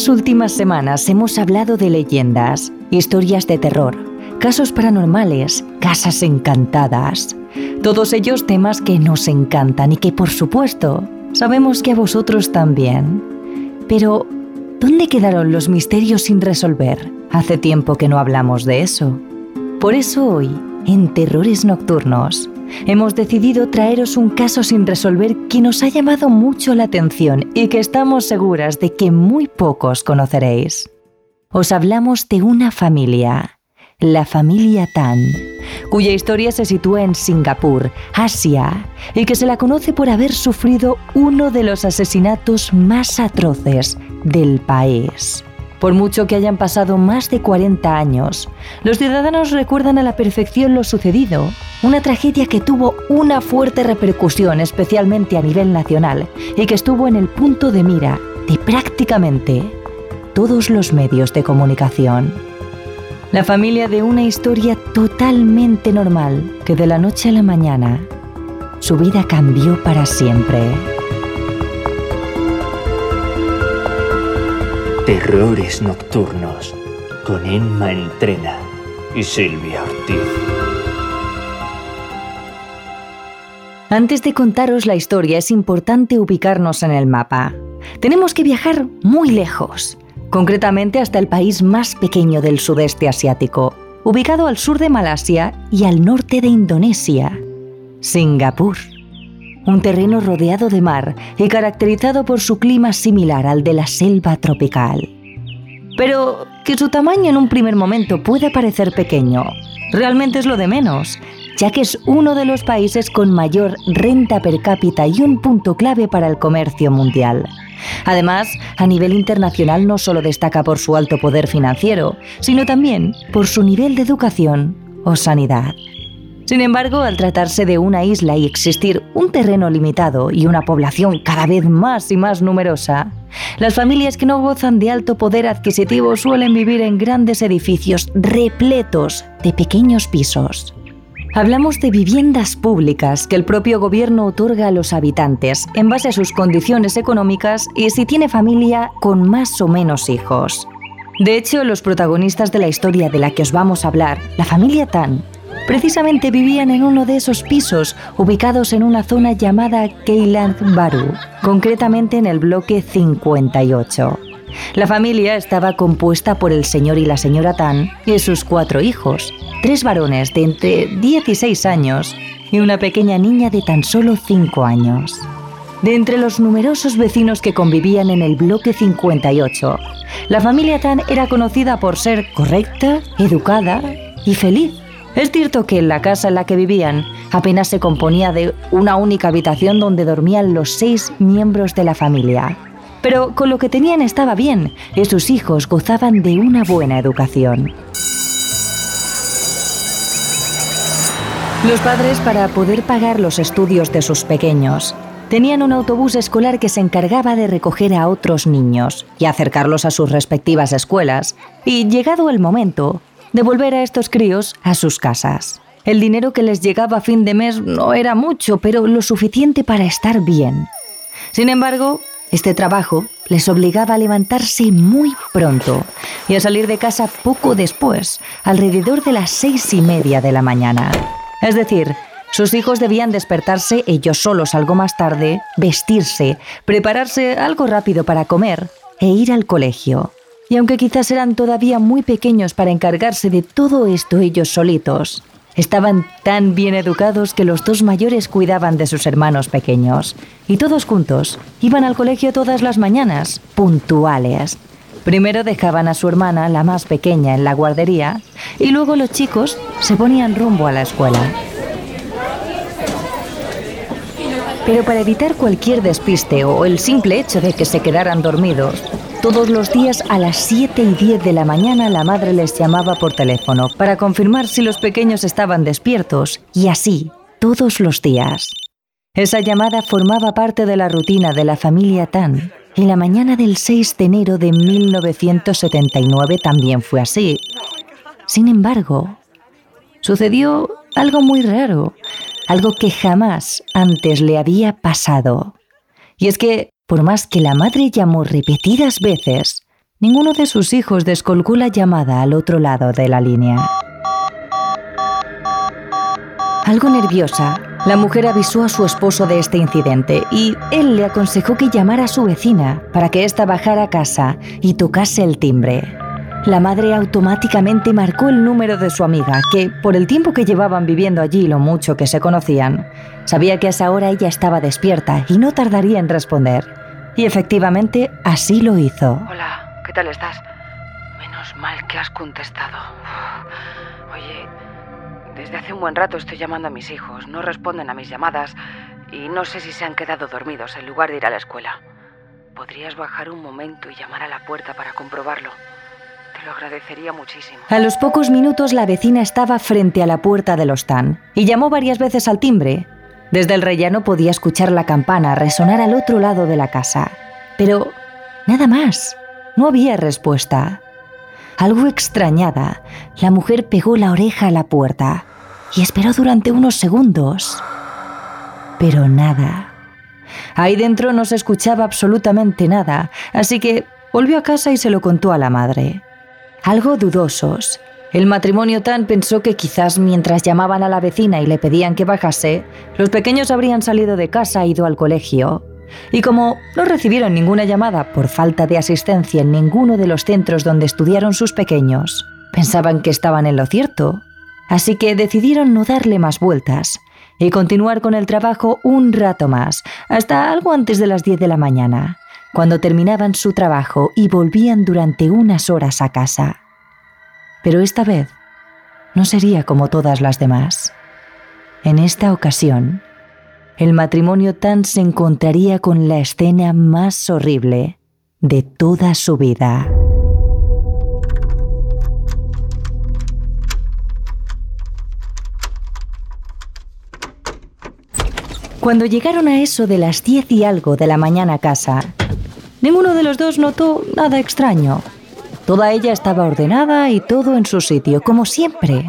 Estas últimas semanas hemos hablado de leyendas, historias de terror, casos paranormales, casas encantadas. Todos ellos temas que nos encantan y que por supuesto sabemos que a vosotros también. Pero, ¿dónde quedaron los misterios sin resolver? Hace tiempo que no hablamos de eso. Por eso hoy, en Terrores Nocturnos, hemos decidido traeros un caso sin resolver que nos ha llamado mucho la atención y que estamos seguras de que muy pocos conoceréis. Os hablamos de una familia, la familia Tan, cuya historia se sitúa en Singapur, Asia, y que se la conoce por haber sufrido uno de los asesinatos más atroces del país. Por mucho que hayan pasado más de 40 años, los ciudadanos recuerdan a la perfección lo sucedido, una tragedia que tuvo una fuerte repercusión especialmente a nivel nacional y que estuvo en el punto de mira de prácticamente todos los medios de comunicación. La familia de una historia totalmente normal que de la noche a la mañana su vida cambió para siempre. Terrores Nocturnos con Emma Entrena y Silvia Ortiz. Antes de contaros la historia es importante ubicarnos en el mapa. Tenemos que viajar muy lejos, concretamente hasta el país más pequeño del sudeste asiático, ubicado al sur de Malasia y al norte de Indonesia, Singapur un terreno rodeado de mar y caracterizado por su clima similar al de la selva tropical. Pero que su tamaño en un primer momento puede parecer pequeño, realmente es lo de menos, ya que es uno de los países con mayor renta per cápita y un punto clave para el comercio mundial. Además, a nivel internacional no solo destaca por su alto poder financiero, sino también por su nivel de educación o sanidad. Sin embargo, al tratarse de una isla y existir un terreno limitado y una población cada vez más y más numerosa, las familias que no gozan de alto poder adquisitivo suelen vivir en grandes edificios repletos de pequeños pisos. Hablamos de viviendas públicas que el propio gobierno otorga a los habitantes en base a sus condiciones económicas y si tiene familia con más o menos hijos. De hecho, los protagonistas de la historia de la que os vamos a hablar, la familia Tan, precisamente vivían en uno de esos pisos ubicados en una zona llamada Keiland Baru, concretamente en el bloque 58. La familia estaba compuesta por el señor y la señora Tan y sus cuatro hijos, tres varones de entre 16 años y una pequeña niña de tan solo 5 años. De entre los numerosos vecinos que convivían en el bloque 58, la familia Tan era conocida por ser correcta, educada y feliz. Es cierto que la casa en la que vivían apenas se componía de una única habitación donde dormían los seis miembros de la familia. Pero con lo que tenían estaba bien y sus hijos gozaban de una buena educación. Los padres, para poder pagar los estudios de sus pequeños, tenían un autobús escolar que se encargaba de recoger a otros niños y acercarlos a sus respectivas escuelas, y llegado el momento, devolver a estos críos a sus casas. El dinero que les llegaba a fin de mes no era mucho, pero lo suficiente para estar bien. Sin embargo, este trabajo les obligaba a levantarse muy pronto y a salir de casa poco después, alrededor de las seis y media de la mañana. Es decir, sus hijos debían despertarse ellos solos algo más tarde, vestirse, prepararse algo rápido para comer e ir al colegio. Y aunque quizás eran todavía muy pequeños para encargarse de todo esto ellos solitos, Estaban tan bien educados que los dos mayores cuidaban de sus hermanos pequeños y todos juntos iban al colegio todas las mañanas, puntuales. Primero dejaban a su hermana, la más pequeña, en la guardería y luego los chicos se ponían rumbo a la escuela. Pero para evitar cualquier despiste o el simple hecho de que se quedaran dormidos, todos los días a las 7 y 10 de la mañana la madre les llamaba por teléfono para confirmar si los pequeños estaban despiertos y así, todos los días. Esa llamada formaba parte de la rutina de la familia Tan y la mañana del 6 de enero de 1979 también fue así. Sin embargo, sucedió algo muy raro, algo que jamás antes le había pasado. Y es que por más que la madre llamó repetidas veces, ninguno de sus hijos descolgó la llamada al otro lado de la línea. Algo nerviosa, la mujer avisó a su esposo de este incidente y él le aconsejó que llamara a su vecina para que ésta bajara a casa y tocase el timbre. La madre automáticamente marcó el número de su amiga, que por el tiempo que llevaban viviendo allí y lo mucho que se conocían, sabía que a esa hora ella estaba despierta y no tardaría en responder. Y efectivamente así lo hizo. Hola, ¿qué tal estás? Menos mal que has contestado. Oye, desde hace un buen rato estoy llamando a mis hijos. No responden a mis llamadas y no sé si se han quedado dormidos en lugar de ir a la escuela. ¿Podrías bajar un momento y llamar a la puerta para comprobarlo? Te lo agradecería muchísimo. A los pocos minutos la vecina estaba frente a la puerta del hostan y llamó varias veces al timbre, desde el rellano podía escuchar la campana resonar al otro lado de la casa. Pero nada más. No había respuesta. Algo extrañada, la mujer pegó la oreja a la puerta y esperó durante unos segundos. Pero nada. Ahí dentro no se escuchaba absolutamente nada, así que volvió a casa y se lo contó a la madre. Algo dudosos, el matrimonio Tan pensó que quizás mientras llamaban a la vecina y le pedían que bajase, los pequeños habrían salido de casa e ido al colegio. Y como no recibieron ninguna llamada por falta de asistencia en ninguno de los centros donde estudiaron sus pequeños, pensaban que estaban en lo cierto. Así que decidieron no darle más vueltas y continuar con el trabajo un rato más, hasta algo antes de las 10 de la mañana, cuando terminaban su trabajo y volvían durante unas horas a casa. Pero esta vez no sería como todas las demás. En esta ocasión, el matrimonio Tan se encontraría con la escena más horrible de toda su vida. Cuando llegaron a eso de las diez y algo de la mañana a casa, ninguno de los dos notó nada extraño. Toda ella estaba ordenada y todo en su sitio, como siempre.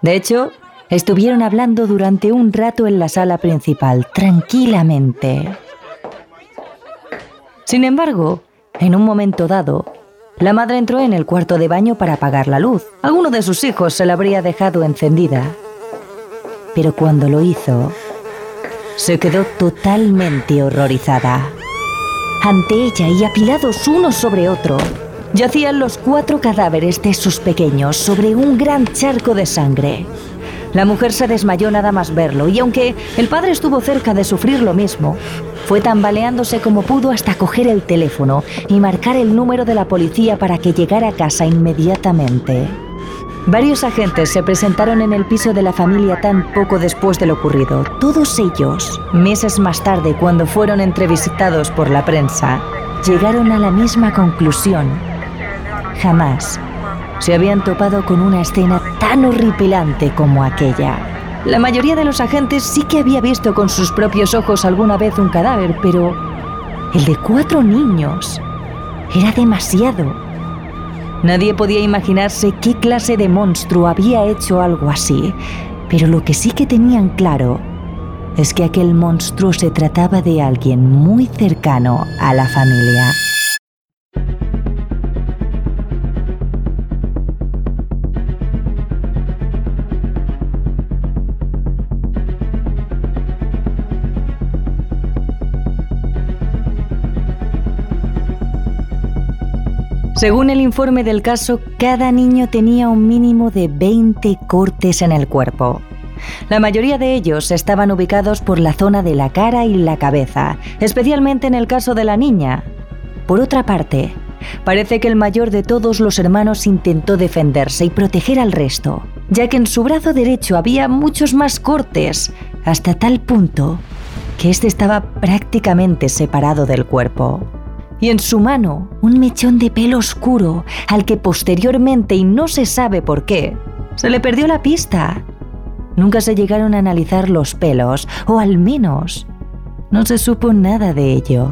De hecho, estuvieron hablando durante un rato en la sala principal, tranquilamente. Sin embargo, en un momento dado, la madre entró en el cuarto de baño para apagar la luz. Alguno de sus hijos se la habría dejado encendida. Pero cuando lo hizo, se quedó totalmente horrorizada. Ante ella y apilados uno sobre otro, yacían los cuatro cadáveres de sus pequeños sobre un gran charco de sangre. La mujer se desmayó nada más verlo y aunque el padre estuvo cerca de sufrir lo mismo, fue tambaleándose como pudo hasta coger el teléfono y marcar el número de la policía para que llegara a casa inmediatamente. Varios agentes se presentaron en el piso de la familia tan poco después de lo ocurrido. Todos ellos, meses más tarde, cuando fueron entrevistados por la prensa, llegaron a la misma conclusión Jamás se habían topado con una escena tan horripilante como aquella. La mayoría de los agentes sí que había visto con sus propios ojos alguna vez un cadáver, pero el de cuatro niños era demasiado. Nadie podía imaginarse qué clase de monstruo había hecho algo así, pero lo que sí que tenían claro es que aquel monstruo se trataba de alguien muy cercano a la familia. Según el informe del caso, cada niño tenía un mínimo de 20 cortes en el cuerpo. La mayoría de ellos estaban ubicados por la zona de la cara y la cabeza, especialmente en el caso de la niña. Por otra parte, parece que el mayor de todos los hermanos intentó defenderse y proteger al resto, ya que en su brazo derecho había muchos más cortes, hasta tal punto que éste estaba prácticamente separado del cuerpo y en su mano un mechón de pelo oscuro al que posteriormente, y no se sabe por qué, se le perdió la pista. Nunca se llegaron a analizar los pelos, o al menos no se supo nada de ello.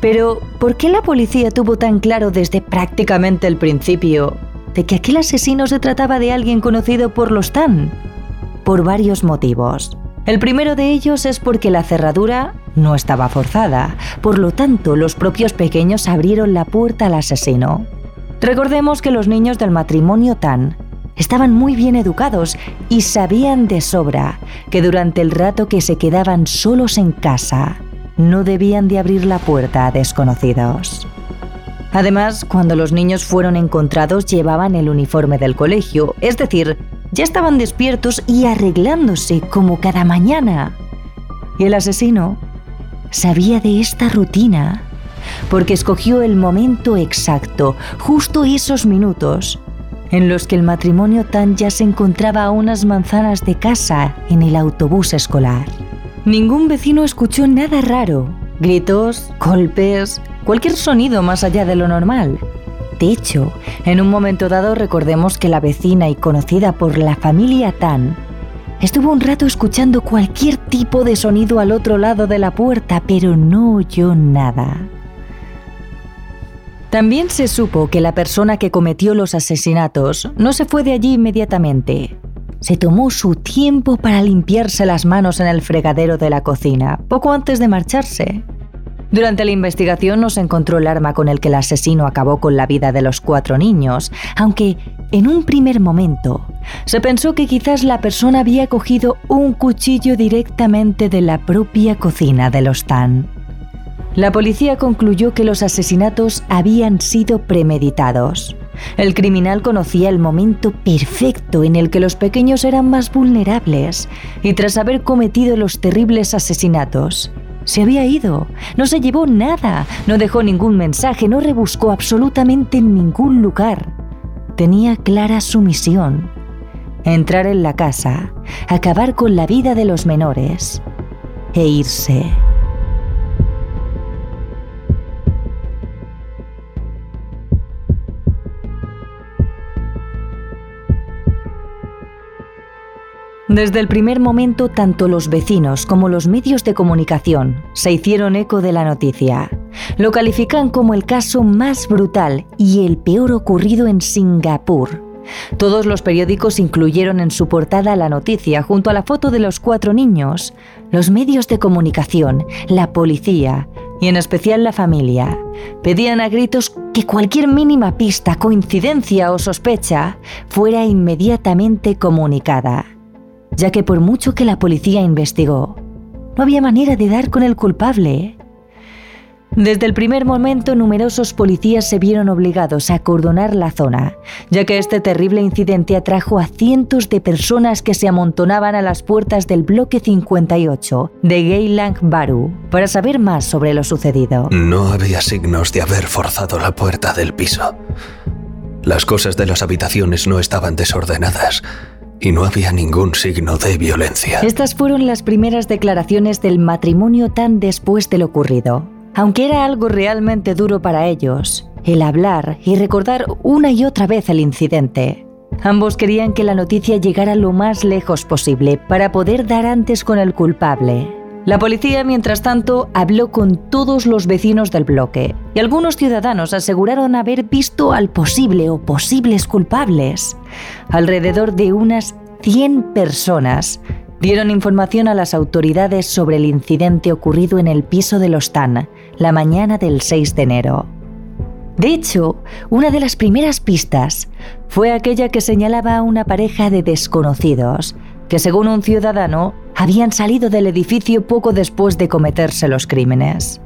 Pero, ¿por qué la policía tuvo tan claro desde prácticamente el principio de que aquel asesino se trataba de alguien conocido por los Tan? Por varios motivos. El primero de ellos es porque la cerradura no estaba forzada, por lo tanto los propios pequeños abrieron la puerta al asesino. Recordemos que los niños del matrimonio Tan estaban muy bien educados y sabían de sobra que durante el rato que se quedaban solos en casa, no debían de abrir la puerta a desconocidos. Además, cuando los niños fueron encontrados llevaban el uniforme del colegio, es decir, ya estaban despiertos y arreglándose como cada mañana. Y el asesino sabía de esta rutina porque escogió el momento exacto, justo esos minutos, en los que el matrimonio Tan ya se encontraba a unas manzanas de casa en el autobús escolar. Ningún vecino escuchó nada raro, gritos, golpes, cualquier sonido más allá de lo normal. De hecho, en un momento dado recordemos que la vecina y conocida por la familia Tan estuvo un rato escuchando cualquier tipo de sonido al otro lado de la puerta, pero no oyó nada. También se supo que la persona que cometió los asesinatos no se fue de allí inmediatamente. Se tomó su tiempo para limpiarse las manos en el fregadero de la cocina, poco antes de marcharse. Durante la investigación no se encontró el arma con el que el asesino acabó con la vida de los cuatro niños, aunque en un primer momento se pensó que quizás la persona había cogido un cuchillo directamente de la propia cocina de los Tan. La policía concluyó que los asesinatos habían sido premeditados. El criminal conocía el momento perfecto en el que los pequeños eran más vulnerables y tras haber cometido los terribles asesinatos, se había ido, no se llevó nada, no dejó ningún mensaje, no rebuscó absolutamente en ningún lugar. Tenía clara su misión. Entrar en la casa, acabar con la vida de los menores e irse. Desde el primer momento, tanto los vecinos como los medios de comunicación se hicieron eco de la noticia. Lo califican como el caso más brutal y el peor ocurrido en Singapur. Todos los periódicos incluyeron en su portada la noticia junto a la foto de los cuatro niños. Los medios de comunicación, la policía y en especial la familia pedían a gritos que cualquier mínima pista, coincidencia o sospecha fuera inmediatamente comunicada ya que por mucho que la policía investigó, no había manera de dar con el culpable. Desde el primer momento, numerosos policías se vieron obligados a acordonar la zona, ya que este terrible incidente atrajo a cientos de personas que se amontonaban a las puertas del bloque 58 de Geylang Baru para saber más sobre lo sucedido. No había signos de haber forzado la puerta del piso. Las cosas de las habitaciones no estaban desordenadas y no había ningún signo de violencia. Estas fueron las primeras declaraciones del matrimonio tan después de lo ocurrido. Aunque era algo realmente duro para ellos, el hablar y recordar una y otra vez el incidente. Ambos querían que la noticia llegara lo más lejos posible para poder dar antes con el culpable. La policía, mientras tanto, habló con todos los vecinos del bloque y algunos ciudadanos aseguraron haber visto al posible o posibles culpables. Alrededor de unas 100 personas dieron información a las autoridades sobre el incidente ocurrido en el piso de los Tan la mañana del 6 de enero. De hecho, una de las primeras pistas fue aquella que señalaba a una pareja de desconocidos que según un ciudadano habían salido del edificio poco después de cometerse los crímenes.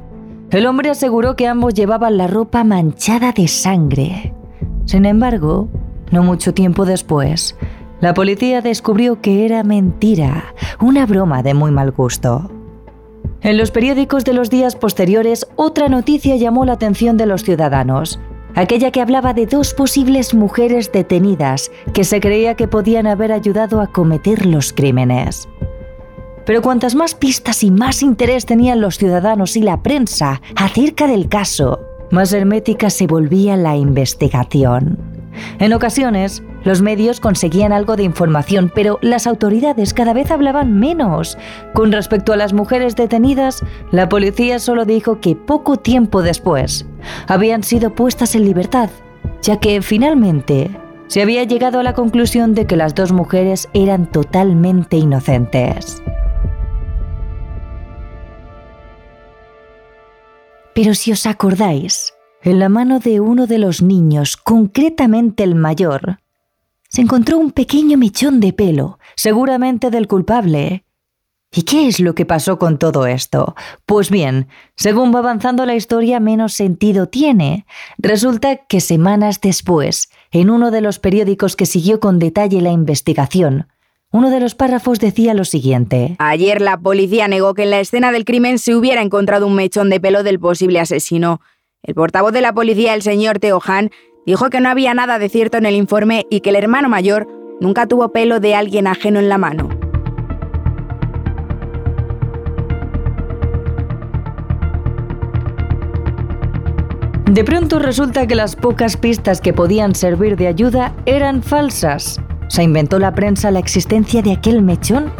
El hombre aseguró que ambos llevaban la ropa manchada de sangre. Sin embargo, no mucho tiempo después, la policía descubrió que era mentira, una broma de muy mal gusto. En los periódicos de los días posteriores, otra noticia llamó la atención de los ciudadanos, aquella que hablaba de dos posibles mujeres detenidas que se creía que podían haber ayudado a cometer los crímenes. Pero cuantas más pistas y más interés tenían los ciudadanos y la prensa acerca del caso, más hermética se volvía la investigación. En ocasiones, los medios conseguían algo de información, pero las autoridades cada vez hablaban menos. Con respecto a las mujeres detenidas, la policía solo dijo que poco tiempo después habían sido puestas en libertad, ya que finalmente se había llegado a la conclusión de que las dos mujeres eran totalmente inocentes. Pero si os acordáis, en la mano de uno de los niños, concretamente el mayor, se encontró un pequeño mechón de pelo, seguramente del culpable. ¿Y qué es lo que pasó con todo esto? Pues bien, según va avanzando la historia, menos sentido tiene. Resulta que semanas después, en uno de los periódicos que siguió con detalle la investigación, uno de los párrafos decía lo siguiente. Ayer la policía negó que en la escena del crimen se hubiera encontrado un mechón de pelo del posible asesino. El portavoz de la policía, el señor Teo Han, dijo que no había nada de cierto en el informe y que el hermano mayor nunca tuvo pelo de alguien ajeno en la mano. De pronto resulta que las pocas pistas que podían servir de ayuda eran falsas. ¿Se inventó la prensa la existencia de aquel mechón?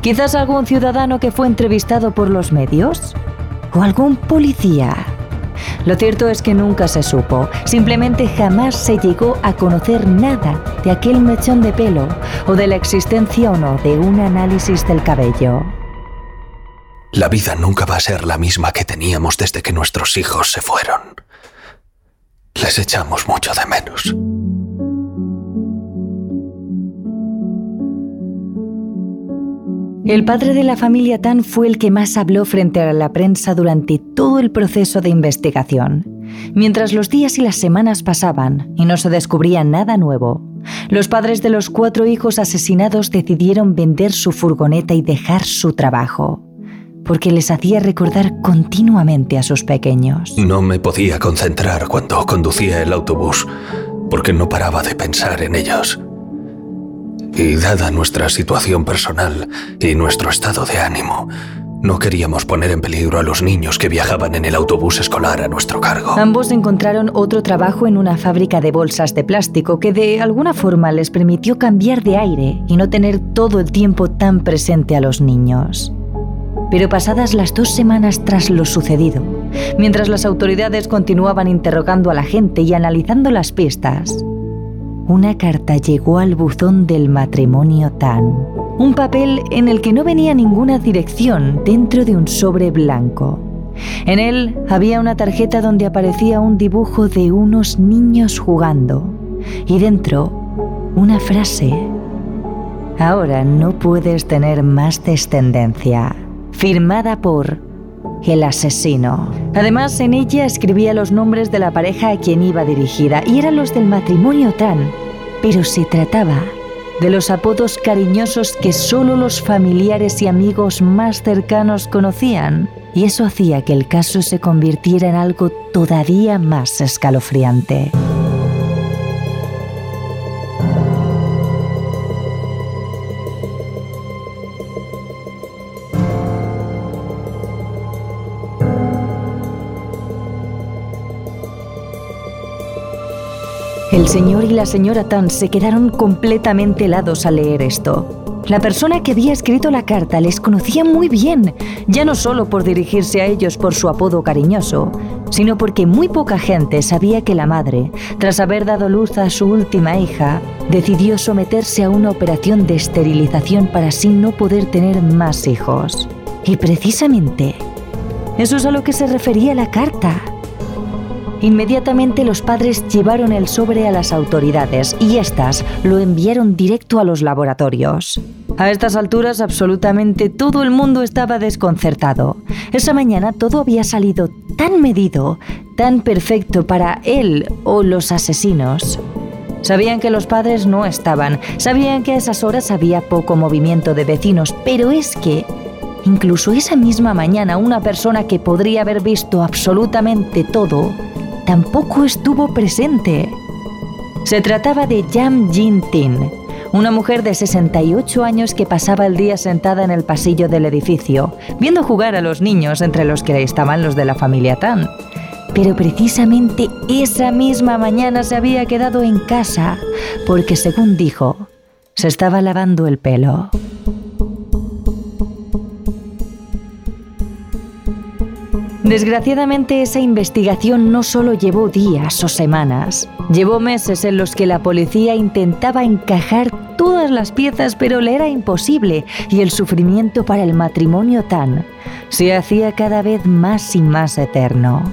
¿Quizás algún ciudadano que fue entrevistado por los medios? ¿O algún policía? Lo cierto es que nunca se supo, simplemente jamás se llegó a conocer nada de aquel mechón de pelo o de la existencia o no de un análisis del cabello. La vida nunca va a ser la misma que teníamos desde que nuestros hijos se fueron. Les echamos mucho de menos. El padre de la familia Tan fue el que más habló frente a la prensa durante todo el proceso de investigación. Mientras los días y las semanas pasaban y no se descubría nada nuevo, los padres de los cuatro hijos asesinados decidieron vender su furgoneta y dejar su trabajo, porque les hacía recordar continuamente a sus pequeños. No me podía concentrar cuando conducía el autobús, porque no paraba de pensar en ellos. Y dada nuestra situación personal y nuestro estado de ánimo, no queríamos poner en peligro a los niños que viajaban en el autobús escolar a nuestro cargo. Ambos encontraron otro trabajo en una fábrica de bolsas de plástico que de alguna forma les permitió cambiar de aire y no tener todo el tiempo tan presente a los niños. Pero pasadas las dos semanas tras lo sucedido, mientras las autoridades continuaban interrogando a la gente y analizando las pistas, una carta llegó al buzón del matrimonio Tan. Un papel en el que no venía ninguna dirección dentro de un sobre blanco. En él había una tarjeta donde aparecía un dibujo de unos niños jugando y dentro una frase. Ahora no puedes tener más descendencia. Firmada por el asesino. Además, en ella escribía los nombres de la pareja a quien iba dirigida y eran los del matrimonio Tan, pero se trataba de los apodos cariñosos que solo los familiares y amigos más cercanos conocían, y eso hacía que el caso se convirtiera en algo todavía más escalofriante. El señor y la señora Tan se quedaron completamente helados al leer esto. La persona que había escrito la carta les conocía muy bien, ya no solo por dirigirse a ellos por su apodo cariñoso, sino porque muy poca gente sabía que la madre, tras haber dado luz a su última hija, decidió someterse a una operación de esterilización para así no poder tener más hijos. Y precisamente, eso es a lo que se refería la carta. Inmediatamente los padres llevaron el sobre a las autoridades y éstas lo enviaron directo a los laboratorios. A estas alturas absolutamente todo el mundo estaba desconcertado. Esa mañana todo había salido tan medido, tan perfecto para él o los asesinos. Sabían que los padres no estaban, sabían que a esas horas había poco movimiento de vecinos, pero es que incluso esa misma mañana una persona que podría haber visto absolutamente todo tampoco estuvo presente. Se trataba de Jam Jin Tin, una mujer de 68 años que pasaba el día sentada en el pasillo del edificio, viendo jugar a los niños entre los que estaban los de la familia Tan. Pero precisamente esa misma mañana se había quedado en casa, porque según dijo, se estaba lavando el pelo. Desgraciadamente esa investigación no solo llevó días o semanas, llevó meses en los que la policía intentaba encajar todas las piezas pero le era imposible y el sufrimiento para el matrimonio tan se hacía cada vez más y más eterno.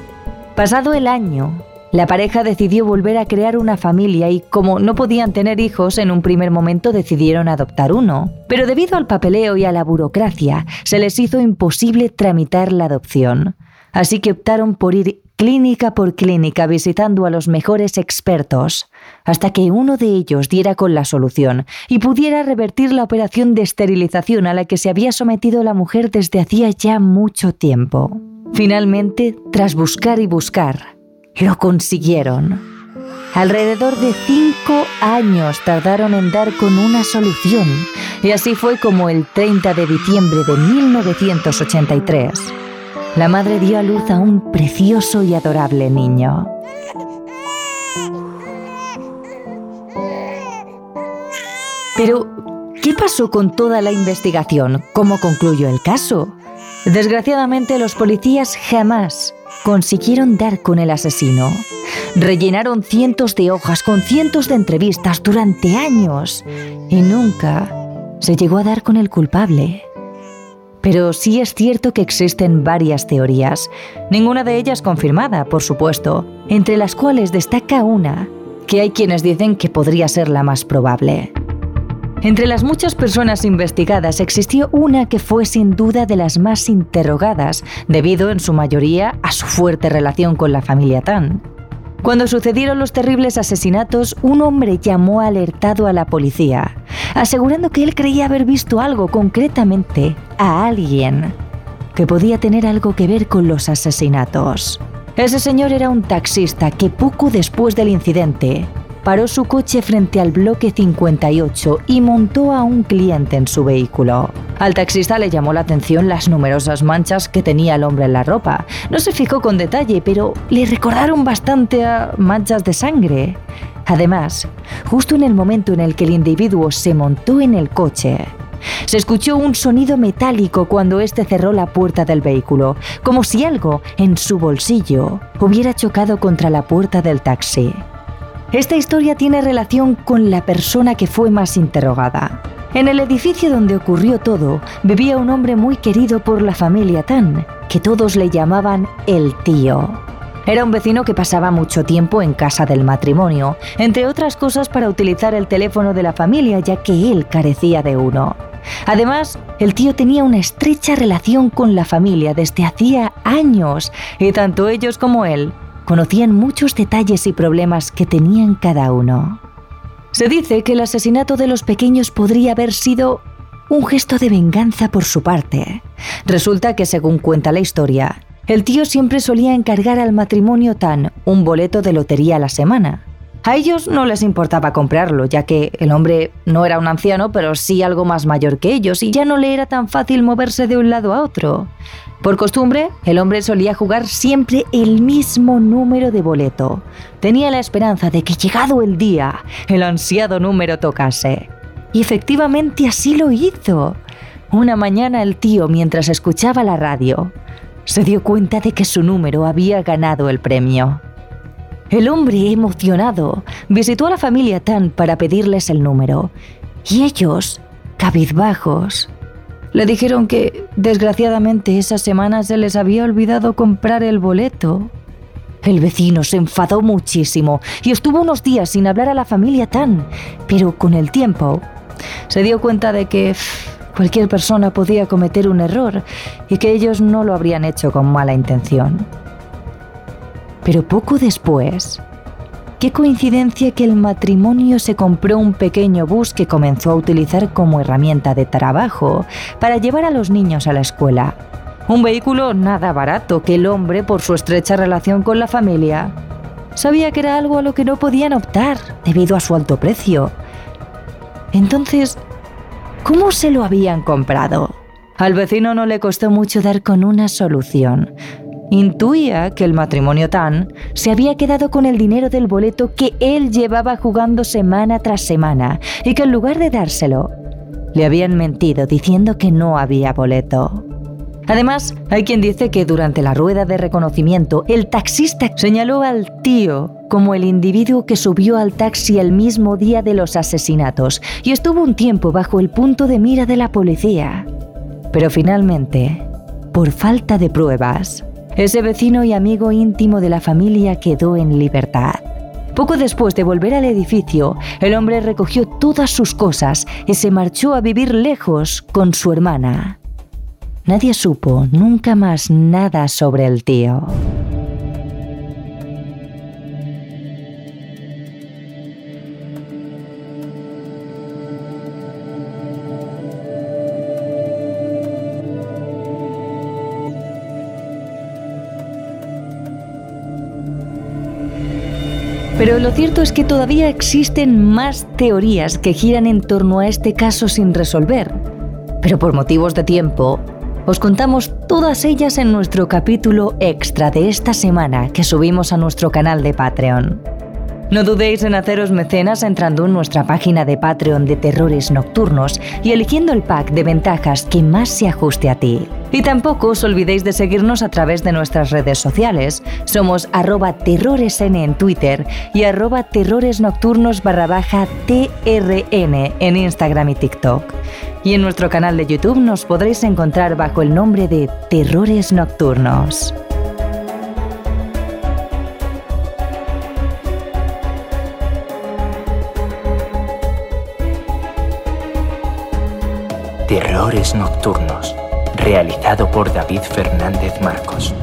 Pasado el año, la pareja decidió volver a crear una familia y como no podían tener hijos, en un primer momento decidieron adoptar uno. Pero debido al papeleo y a la burocracia, se les hizo imposible tramitar la adopción así que optaron por ir clínica por clínica visitando a los mejores expertos, hasta que uno de ellos diera con la solución y pudiera revertir la operación de esterilización a la que se había sometido la mujer desde hacía ya mucho tiempo. Finalmente, tras buscar y buscar, lo consiguieron. Alrededor de cinco años tardaron en dar con una solución, y así fue como el 30 de diciembre de 1983, la madre dio a luz a un precioso y adorable niño. Pero, ¿qué pasó con toda la investigación? ¿Cómo concluyó el caso? Desgraciadamente los policías jamás consiguieron dar con el asesino. Rellenaron cientos de hojas con cientos de entrevistas durante años y nunca se llegó a dar con el culpable. Pero sí es cierto que existen varias teorías, ninguna de ellas confirmada, por supuesto, entre las cuales destaca una, que hay quienes dicen que podría ser la más probable. Entre las muchas personas investigadas existió una que fue sin duda de las más interrogadas, debido en su mayoría a su fuerte relación con la familia Tan. Cuando sucedieron los terribles asesinatos, un hombre llamó alertado a la policía, asegurando que él creía haber visto algo concretamente a alguien que podía tener algo que ver con los asesinatos. Ese señor era un taxista que poco después del incidente paró su coche frente al bloque 58 y montó a un cliente en su vehículo. Al taxista le llamó la atención las numerosas manchas que tenía el hombre en la ropa. No se fijó con detalle, pero le recordaron bastante manchas de sangre. Además, justo en el momento en el que el individuo se montó en el coche, se escuchó un sonido metálico cuando éste cerró la puerta del vehículo, como si algo en su bolsillo hubiera chocado contra la puerta del taxi. Esta historia tiene relación con la persona que fue más interrogada. En el edificio donde ocurrió todo, vivía un hombre muy querido por la familia Tan, que todos le llamaban el tío. Era un vecino que pasaba mucho tiempo en casa del matrimonio, entre otras cosas para utilizar el teléfono de la familia ya que él carecía de uno. Además, el tío tenía una estrecha relación con la familia desde hacía años y tanto ellos como él conocían muchos detalles y problemas que tenían cada uno. Se dice que el asesinato de los pequeños podría haber sido un gesto de venganza por su parte. Resulta que, según cuenta la historia, el tío siempre solía encargar al matrimonio Tan un boleto de lotería a la semana. A ellos no les importaba comprarlo, ya que el hombre no era un anciano, pero sí algo más mayor que ellos, y ya no le era tan fácil moverse de un lado a otro. Por costumbre, el hombre solía jugar siempre el mismo número de boleto. Tenía la esperanza de que llegado el día, el ansiado número tocase. Y efectivamente así lo hizo. Una mañana el tío, mientras escuchaba la radio, se dio cuenta de que su número había ganado el premio. El hombre, emocionado, visitó a la familia Tan para pedirles el número, y ellos, cabizbajos, le dijeron que, desgraciadamente, esa semana se les había olvidado comprar el boleto. El vecino se enfadó muchísimo y estuvo unos días sin hablar a la familia Tan, pero con el tiempo se dio cuenta de que cualquier persona podía cometer un error y que ellos no lo habrían hecho con mala intención. Pero poco después, qué coincidencia que el matrimonio se compró un pequeño bus que comenzó a utilizar como herramienta de trabajo para llevar a los niños a la escuela. Un vehículo nada barato que el hombre, por su estrecha relación con la familia, sabía que era algo a lo que no podían optar debido a su alto precio. Entonces, ¿cómo se lo habían comprado? Al vecino no le costó mucho dar con una solución. Intuía que el matrimonio Tan se había quedado con el dinero del boleto que él llevaba jugando semana tras semana y que en lugar de dárselo, le habían mentido diciendo que no había boleto. Además, hay quien dice que durante la rueda de reconocimiento, el taxista señaló al tío como el individuo que subió al taxi el mismo día de los asesinatos y estuvo un tiempo bajo el punto de mira de la policía. Pero finalmente, por falta de pruebas, ese vecino y amigo íntimo de la familia quedó en libertad. Poco después de volver al edificio, el hombre recogió todas sus cosas y se marchó a vivir lejos con su hermana. Nadie supo nunca más nada sobre el tío. Pero lo cierto es que todavía existen más teorías que giran en torno a este caso sin resolver. Pero por motivos de tiempo, os contamos todas ellas en nuestro capítulo extra de esta semana que subimos a nuestro canal de Patreon. No dudéis en haceros mecenas entrando en nuestra página de Patreon de Terrores Nocturnos y eligiendo el pack de ventajas que más se ajuste a ti. Y tampoco os olvidéis de seguirnos a través de nuestras redes sociales. Somos arroba terroresn en Twitter y arroba terroresnocturnos barra baja TRN en Instagram y TikTok. Y en nuestro canal de YouTube nos podréis encontrar bajo el nombre de Terrores Nocturnos. Nocturnos, realizado por David Fernández Marcos.